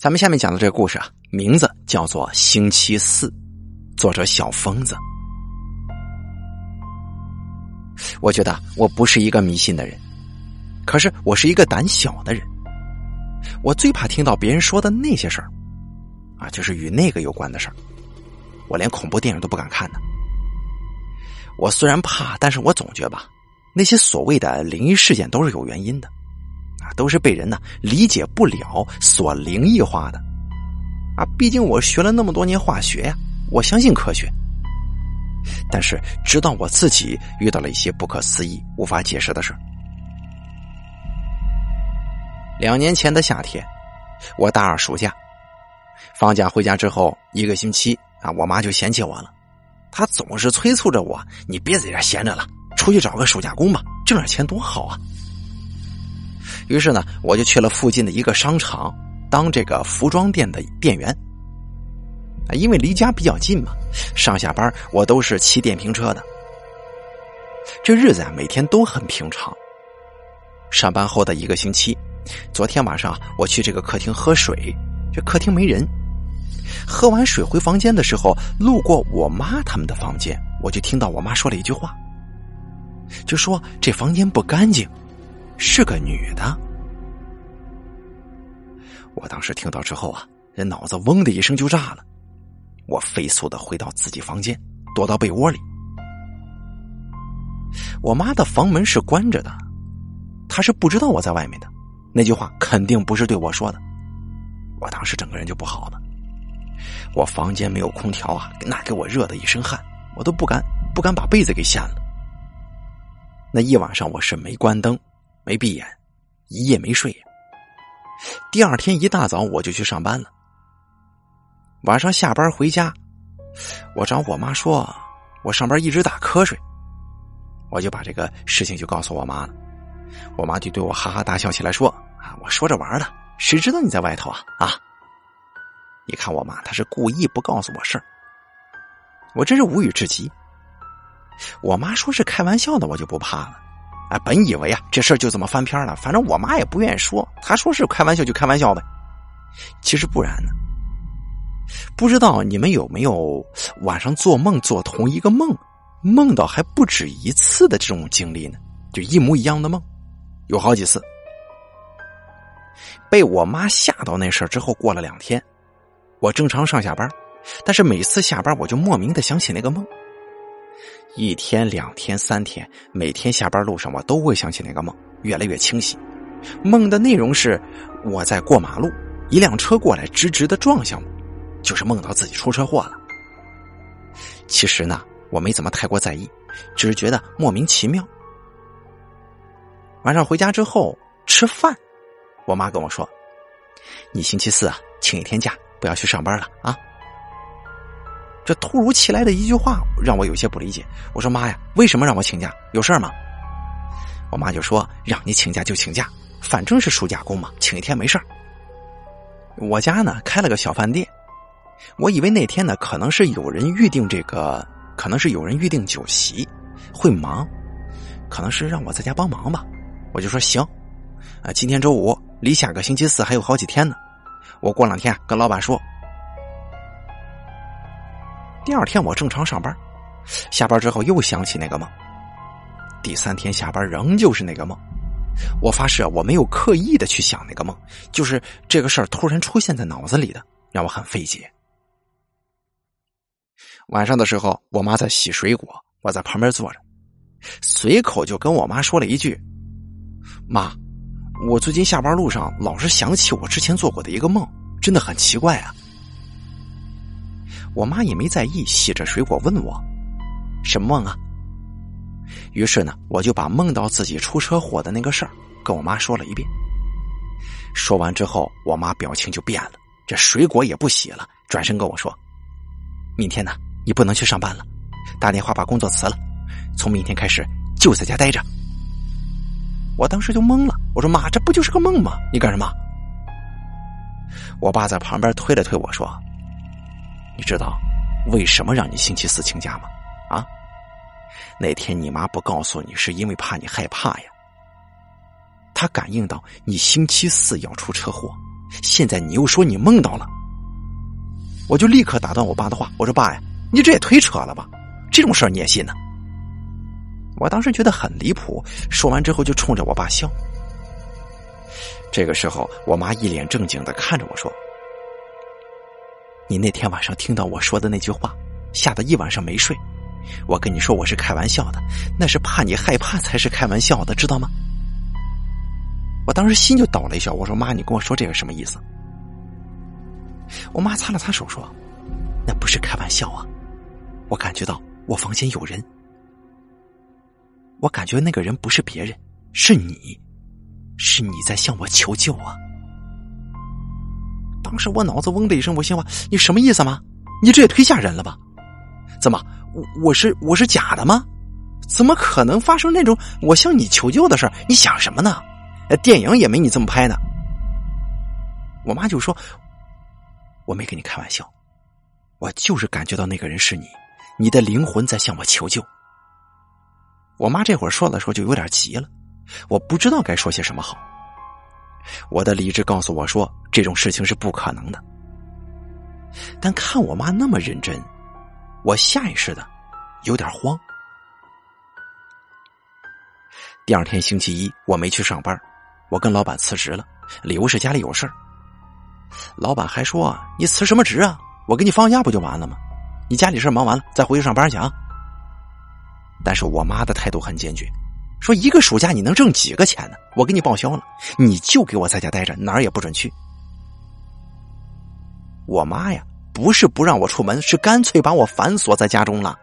咱们下面讲的这个故事啊，名字叫做《星期四》，作者小疯子。我觉得我不是一个迷信的人，可是我是一个胆小的人。我最怕听到别人说的那些事儿，啊，就是与那个有关的事儿。我连恐怖电影都不敢看呢。我虽然怕，但是我总觉得吧，那些所谓的灵异事件都是有原因的，都是被人呢理解不了所灵异化的，啊，毕竟我学了那么多年化学呀，我相信科学。但是直到我自己遇到了一些不可思议、无法解释的事两年前的夏天，我大二暑假放假回家之后一个星期啊，我妈就嫌弃我了。她总是催促着我：“你别在这闲着了，出去找个暑假工吧，挣点钱多好啊！”于是呢，我就去了附近的一个商场当这个服装店的店员。因为离家比较近嘛，上下班我都是骑电瓶车的。这日子啊，每天都很平常。上班后的一个星期。昨天晚上我去这个客厅喝水，这客厅没人。喝完水回房间的时候，路过我妈他们的房间，我就听到我妈说了一句话，就说这房间不干净，是个女的。我当时听到之后啊，这脑子嗡的一声就炸了，我飞速的回到自己房间，躲到被窝里。我妈的房门是关着的，她是不知道我在外面的。那句话肯定不是对我说的，我当时整个人就不好了。我房间没有空调啊，那给我热的一身汗，我都不敢不敢把被子给掀了。那一晚上我是没关灯，没闭眼，一夜没睡。第二天一大早我就去上班了。晚上下班回家，我找我妈说，我上班一直打瞌睡，我就把这个事情就告诉我妈了。我妈就对我哈哈大笑起来，说：“啊，我说着玩的，谁知道你在外头啊？啊！你看我妈，她是故意不告诉我事儿，我真是无语至极。我妈说是开玩笑的，我就不怕了。啊，本以为啊，这事儿就这么翻篇了，反正我妈也不愿意说，她说是开玩笑就开玩笑呗。其实不然呢。不知道你们有没有晚上做梦做同一个梦，梦到还不止一次的这种经历呢？就一模一样的梦。”有好几次，被我妈吓到那事儿之后，过了两天，我正常上下班，但是每次下班我就莫名的想起那个梦。一天、两天、三天，每天下班路上我都会想起那个梦，越来越清晰。梦的内容是我在过马路，一辆车过来直直的撞向我，就是梦到自己出车祸了。其实呢，我没怎么太过在意，只是觉得莫名其妙。晚上回家之后吃饭，我妈跟我说：“你星期四啊，请一天假，不要去上班了啊。”这突如其来的一句话让我有些不理解。我说：“妈呀，为什么让我请假？有事吗？”我妈就说：“让你请假就请假，反正是暑假工嘛，请一天没事我家呢开了个小饭店，我以为那天呢可能是有人预定这个，可能是有人预定酒席，会忙，可能是让我在家帮忙吧。我就说行，啊，今天周五，离下个星期四还有好几天呢。我过两天跟老板说。第二天我正常上班，下班之后又想起那个梦。第三天下班仍旧是那个梦。我发誓我没有刻意的去想那个梦，就是这个事儿突然出现在脑子里的，让我很费解。晚上的时候，我妈在洗水果，我在旁边坐着，随口就跟我妈说了一句。妈，我最近下班路上老是想起我之前做过的一个梦，真的很奇怪啊。我妈也没在意，洗着水果问我：“什么梦啊？”于是呢，我就把梦到自己出车祸的那个事儿跟我妈说了一遍。说完之后，我妈表情就变了，这水果也不洗了，转身跟我说：“明天呢，你不能去上班了，打电话把工作辞了，从明天开始就在家待着。”我当时就懵了，我说：“妈，这不就是个梦吗？你干什么？”我爸在旁边推了推我说：“你知道为什么让你星期四请假吗？啊？那天你妈不告诉你，是因为怕你害怕呀。她感应到你星期四要出车祸，现在你又说你梦到了，我就立刻打断我爸的话，我说爸呀，你这也忒扯了吧？这种事儿你也信呢？我当时觉得很离谱，说完之后就冲着我爸笑。这个时候，我妈一脸正经的看着我说：“你那天晚上听到我说的那句话，吓得一晚上没睡。我跟你说我是开玩笑的，那是怕你害怕才是开玩笑的，知道吗？”我当时心就抖了一下，我说：“妈，你跟我说这个什么意思？”我妈擦了擦手说：“那不是开玩笑啊，我感觉到我房间有人，我感觉那个人不是别人，是你。”是你在向我求救啊！当时我脑子嗡的一声，我心话：你什么意思吗？你这也忒吓人了吧？怎么，我我是我是假的吗？怎么可能发生那种我向你求救的事你想什么呢？电影也没你这么拍的。我妈就说：“我没跟你开玩笑，我就是感觉到那个人是你，你的灵魂在向我求救。”我妈这会儿说的时候就有点急了。我不知道该说些什么好。我的理智告诉我说这种事情是不可能的，但看我妈那么认真，我下意识的有点慌。第二天星期一，我没去上班，我跟老板辞职了，理由是家里有事儿。老板还说：“你辞什么职啊？我给你放假不就完了吗？你家里事忙完了再回去上班去啊。”但是我妈的态度很坚决。说一个暑假你能挣几个钱呢？我给你报销了，你就给我在家待着，哪儿也不准去。我妈呀，不是不让我出门，是干脆把我反锁在家中了。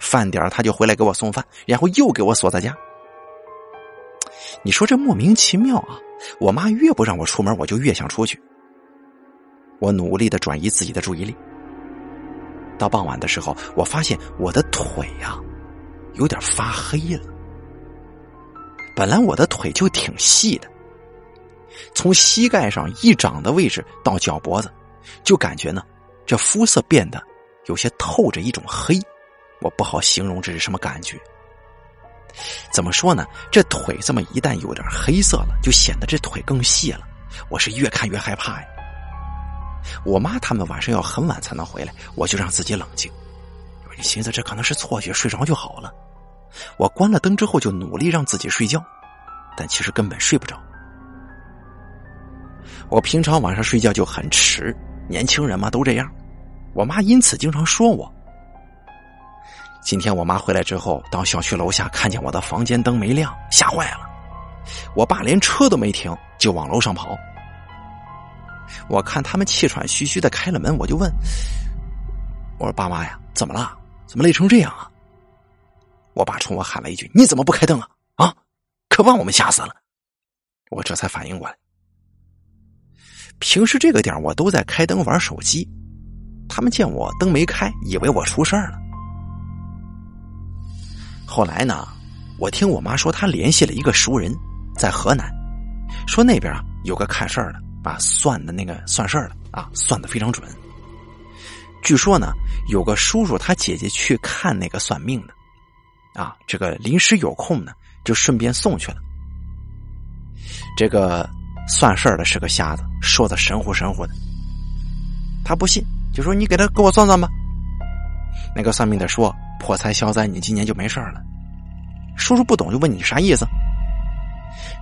饭点他就回来给我送饭，然后又给我锁在家。你说这莫名其妙啊！我妈越不让我出门，我就越想出去。我努力的转移自己的注意力。到傍晚的时候，我发现我的腿呀，有点发黑了。本来我的腿就挺细的，从膝盖上一掌的位置到脚脖子，就感觉呢，这肤色变得有些透着一种黑，我不好形容这是什么感觉。怎么说呢？这腿这么一旦有点黑色了，就显得这腿更细了。我是越看越害怕呀。我妈他们晚上要很晚才能回来，我就让自己冷静，我就寻思这可能是错觉，睡着就好了。我关了灯之后就努力让自己睡觉，但其实根本睡不着。我平常晚上睡觉就很迟，年轻人嘛都这样。我妈因此经常说我。今天我妈回来之后，到小区楼下看见我的房间灯没亮，吓坏了。我爸连车都没停就往楼上跑。我看他们气喘吁吁的开了门，我就问：“我说爸妈呀，怎么了？怎么累成这样啊？”我爸冲我喊了一句：“你怎么不开灯啊？啊，可把我们吓死了！”我这才反应过来，平时这个点我都在开灯玩手机，他们见我灯没开，以为我出事儿了。后来呢，我听我妈说，她联系了一个熟人，在河南，说那边啊有个看事儿的啊，算的那个算事儿的啊，算的非常准。据说呢，有个叔叔他姐姐去看那个算命的。啊，这个临时有空呢，就顺便送去了。这个算事儿的是个瞎子，说的神乎神乎的。他不信，就说：“你给他给我算算吧。”那个算命的说：“破财消灾，你今年就没事了。”叔叔不懂，就问你啥意思。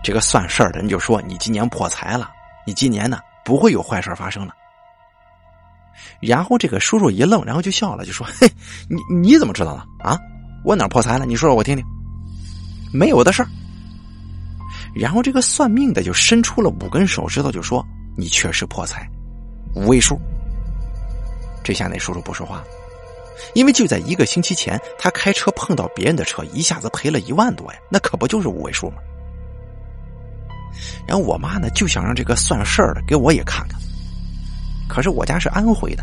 这个算事儿的人就说：“你今年破财了，你今年呢不会有坏事发生了。”然后这个叔叔一愣，然后就笑了，就说：“嘿，你你怎么知道的啊？”我哪破财了？你说说我听听。没有的事儿。然后这个算命的就伸出了五根手指头，就说：“你确实破财，五位数。”这下那叔叔不说话，因为就在一个星期前，他开车碰到别人的车，一下子赔了一万多呀，那可不就是五位数吗？然后我妈呢就想让这个算事儿的给我也看看，可是我家是安徽的，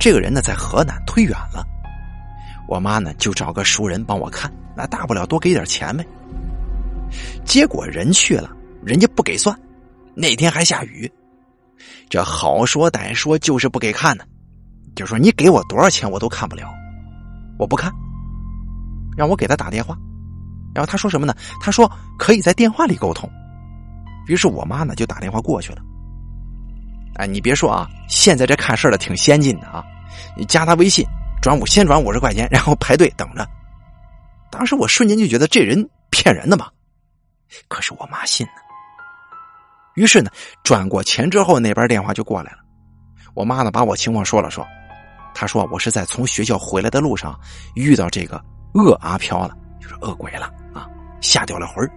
这个人呢在河南，忒远了。我妈呢，就找个熟人帮我看，那大不了多给点钱呗。结果人去了，人家不给算，那天还下雨，这好说歹说就是不给看呢。就说你给我多少钱我都看不了，我不看，让我给他打电话，然后他说什么呢？他说可以在电话里沟通。于是我妈呢就打电话过去了，哎，你别说啊，现在这看事儿的挺先进的啊！你加他微信，转五先转五十块钱，然后排队等着。当时我瞬间就觉得这人骗人的嘛，可是我妈信呢。于是呢，转过钱之后，那边电话就过来了。我妈呢，把我情况说了说，她说我是在从学校回来的路上遇到这个恶阿飘了，就是恶鬼了啊，吓掉了魂儿。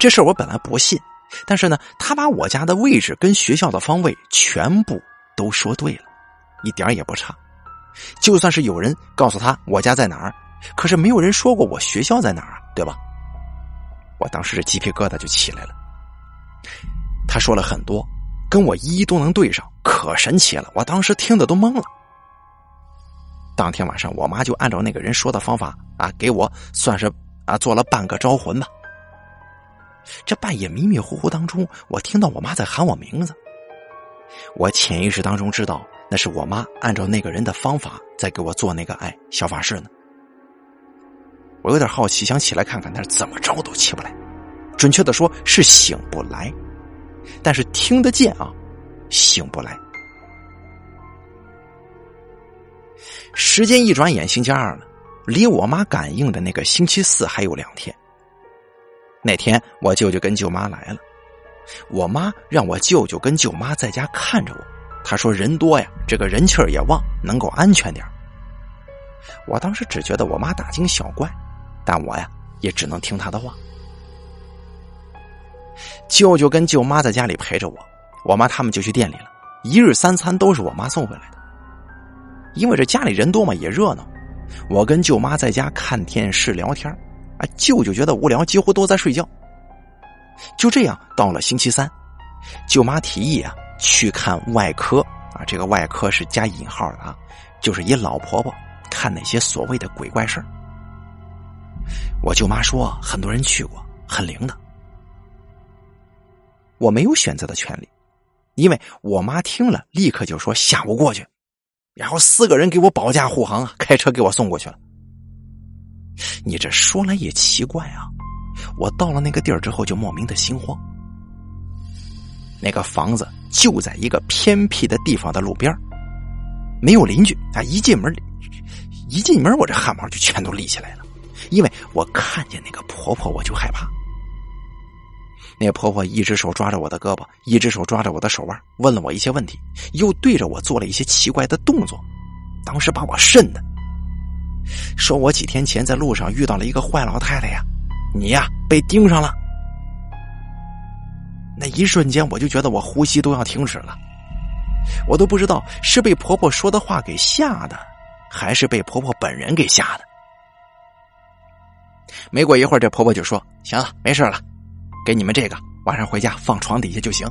这事儿我本来不信。但是呢，他把我家的位置跟学校的方位全部都说对了，一点也不差。就算是有人告诉他我家在哪儿，可是没有人说过我学校在哪儿，对吧？我当时这鸡皮疙瘩就起来了。他说了很多，跟我一一都能对上，可神奇了。我当时听的都懵了。当天晚上，我妈就按照那个人说的方法啊，给我算是啊做了半个招魂吧。这半夜迷迷糊糊当中，我听到我妈在喊我名字。我潜意识当中知道，那是我妈按照那个人的方法在给我做那个爱小法事呢。我有点好奇，想起来看看，但是怎么着都起不来。准确的说是醒不来，但是听得见啊，醒不来。时间一转眼，星期二了，离我妈感应的那个星期四还有两天。那天我舅舅跟舅妈来了，我妈让我舅舅跟舅妈在家看着我。他说人多呀，这个人气儿也旺，能够安全点我当时只觉得我妈大惊小怪，但我呀也只能听她的话。舅舅跟舅妈在家里陪着我，我妈他们就去店里了。一日三餐都是我妈送回来的，因为这家里人多嘛，也热闹。我跟舅妈在家看电视聊天啊舅舅觉得无聊，几乎都在睡觉。就这样，到了星期三，舅妈提议啊去看外科啊，这个外科是加引号的啊，就是一老婆婆看那些所谓的鬼怪事儿。我舅妈说，很多人去过，很灵的。我没有选择的权利，因为我妈听了，立刻就说下午过去，然后四个人给我保驾护航啊，开车给我送过去了。你这说来也奇怪啊！我到了那个地儿之后，就莫名的心慌。那个房子就在一个偏僻的地方的路边没有邻居啊！一进门，一进门，我这汗毛就全都立起来了，因为我看见那个婆婆，我就害怕。那婆婆一只手抓着我的胳膊，一只手抓着我的手腕，问了我一些问题，又对着我做了一些奇怪的动作，当时把我瘆的。说我几天前在路上遇到了一个坏老太太呀，你呀被盯上了。那一瞬间我就觉得我呼吸都要停止了，我都不知道是被婆婆说的话给吓的，还是被婆婆本人给吓的。没过一会儿，这婆婆就说：“行了，没事了，给你们这个，晚上回家放床底下就行。”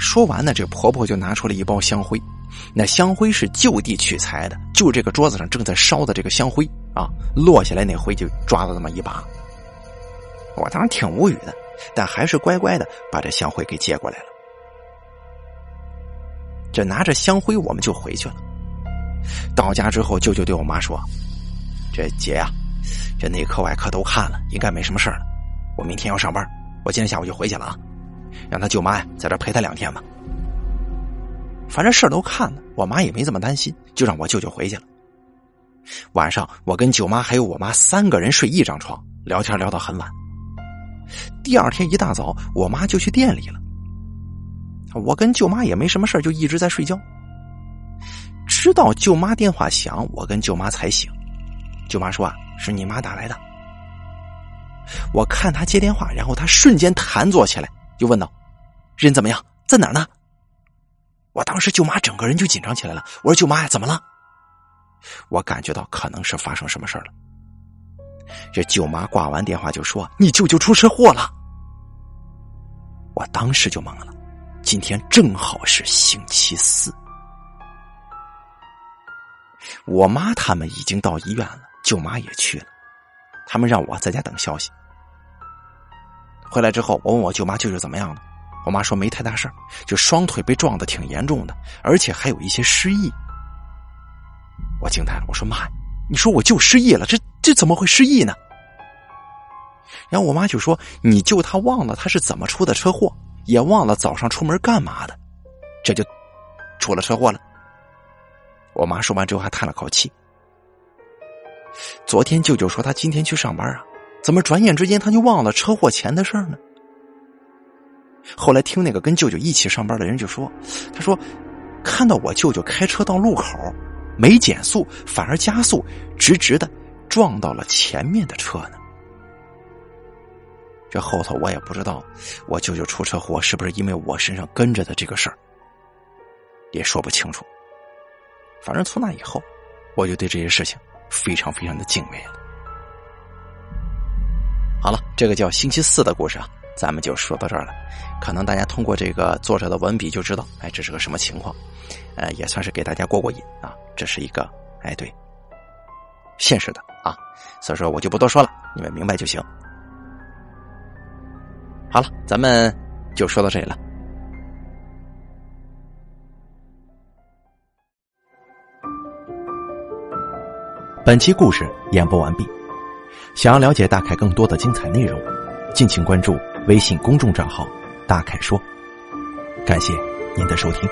说完呢，这婆婆就拿出了一包香灰。那香灰是就地取材的，就这个桌子上正在烧的这个香灰啊，落下来那灰就抓了那么一把。我当时挺无语的，但还是乖乖的把这香灰给接过来了。这拿着香灰，我们就回去了。到家之后，舅舅对我妈说：“这姐呀，这内科外科都看了，应该没什么事了。我明天要上班，我今天下午就回去了啊，让他舅妈呀在这陪他两天吧。”反正事儿都看了，我妈也没这么担心，就让我舅舅回去了。晚上，我跟舅妈还有我妈三个人睡一张床，聊天聊到很晚。第二天一大早，我妈就去店里了。我跟舅妈也没什么事就一直在睡觉。直到舅妈电话响，我跟舅妈才醒。舅妈说：“啊，是你妈打来的。”我看她接电话，然后她瞬间弹坐起来，就问道：“人怎么样？在哪呢？”我当时舅妈整个人就紧张起来了。我说：“舅妈呀，怎么了？”我感觉到可能是发生什么事了。这舅妈挂完电话就说：“你舅舅出车祸了。”我当时就懵了。今天正好是星期四，我妈他们已经到医院了，舅妈也去了，他们让我在家等消息。回来之后，我问我舅妈舅舅怎么样了。我妈说没太大事就双腿被撞的挺严重的，而且还有一些失忆。我惊呆了，我说妈，你说我舅失忆了，这这怎么会失忆呢？然后我妈就说，你舅他忘了他是怎么出的车祸，也忘了早上出门干嘛的，这就出了车祸了。我妈说完之后还叹了口气。昨天舅舅说他今天去上班啊，怎么转眼之间他就忘了车祸前的事儿呢？后来听那个跟舅舅一起上班的人就说，他说看到我舅舅开车到路口，没减速，反而加速，直直的撞到了前面的车呢。这后头我也不知道，我舅舅出车祸是不是因为我身上跟着的这个事儿，也说不清楚。反正从那以后，我就对这些事情非常非常的敬畏了。好了，这个叫星期四的故事啊，咱们就说到这儿了。可能大家通过这个作者的文笔就知道，哎，这是个什么情况？呃，也算是给大家过过瘾啊。这是一个，哎，对，现实的啊，所以说我就不多说了，你们明白就行。好了，咱们就说到这里了。本期故事演播完毕。想要了解大凯更多的精彩内容，敬请关注微信公众账号“大凯说”。感谢您的收听。